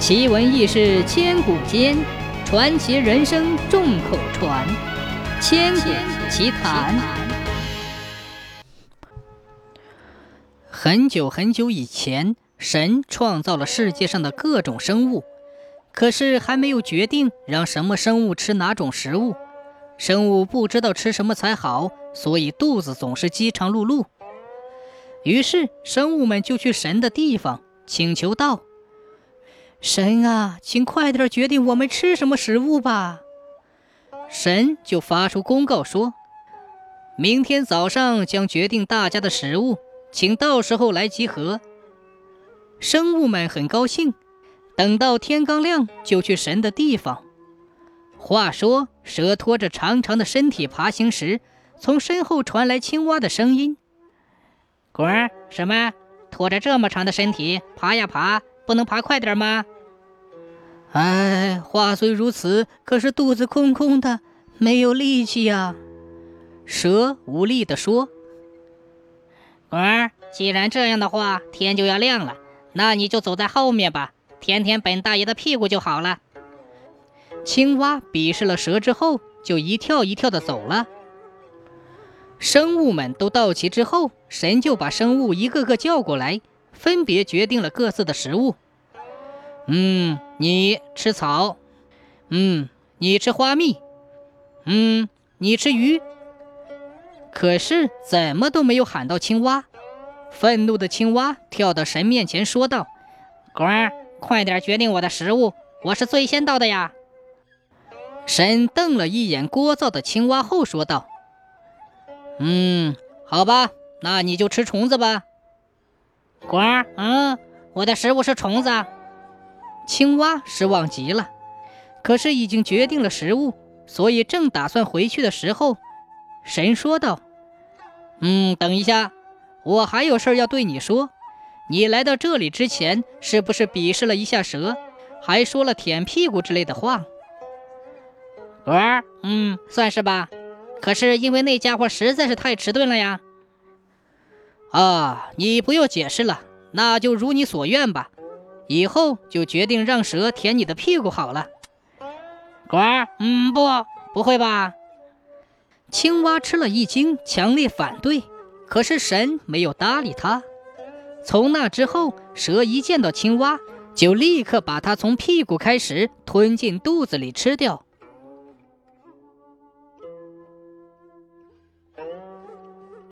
奇闻异事千古间，传奇人生众口传。千古奇谈。很久很久以前，神创造了世界上的各种生物，可是还没有决定让什么生物吃哪种食物。生物不知道吃什么才好，所以肚子总是饥肠辘辘。于是，生物们就去神的地方请求道。神啊，请快点决定我们吃什么食物吧！神就发出公告说：“明天早上将决定大家的食物，请到时候来集合。”生物们很高兴，等到天刚亮就去神的地方。话说，蛇拖着长长的身体爬行时，从身后传来青蛙的声音：“滚！什么？拖着这么长的身体爬呀爬？”不能爬快点吗？哎，话虽如此，可是肚子空空的，没有力气呀。蛇无力地说：“儿，既然这样的话，天就要亮了，那你就走在后面吧，舔舔本大爷的屁股就好了。”青蛙鄙视了蛇之后，就一跳一跳地走了。生物们都到齐之后，神就把生物一个个叫过来。分别决定了各自的食物。嗯，你吃草。嗯，你吃花蜜。嗯，你吃鱼。可是怎么都没有喊到青蛙。愤怒的青蛙跳到神面前说道：“滚儿，快点决定我的食物，我是最先到的呀！”神瞪了一眼聒噪的青蛙后说道：“嗯，好吧，那你就吃虫子吧。”滚儿，嗯，我的食物是虫子。青蛙失望极了，可是已经决定了食物，所以正打算回去的时候，神说道：“嗯，等一下，我还有事要对你说。你来到这里之前，是不是鄙视了一下蛇，还说了舔屁股之类的话？”滚儿，嗯，算是吧。可是因为那家伙实在是太迟钝了呀。啊，你不要解释了，那就如你所愿吧。以后就决定让蛇舔你的屁股好了。果儿，嗯，不，不会吧？青蛙吃了一惊，强烈反对。可是神没有搭理他。从那之后，蛇一见到青蛙，就立刻把它从屁股开始吞进肚子里吃掉。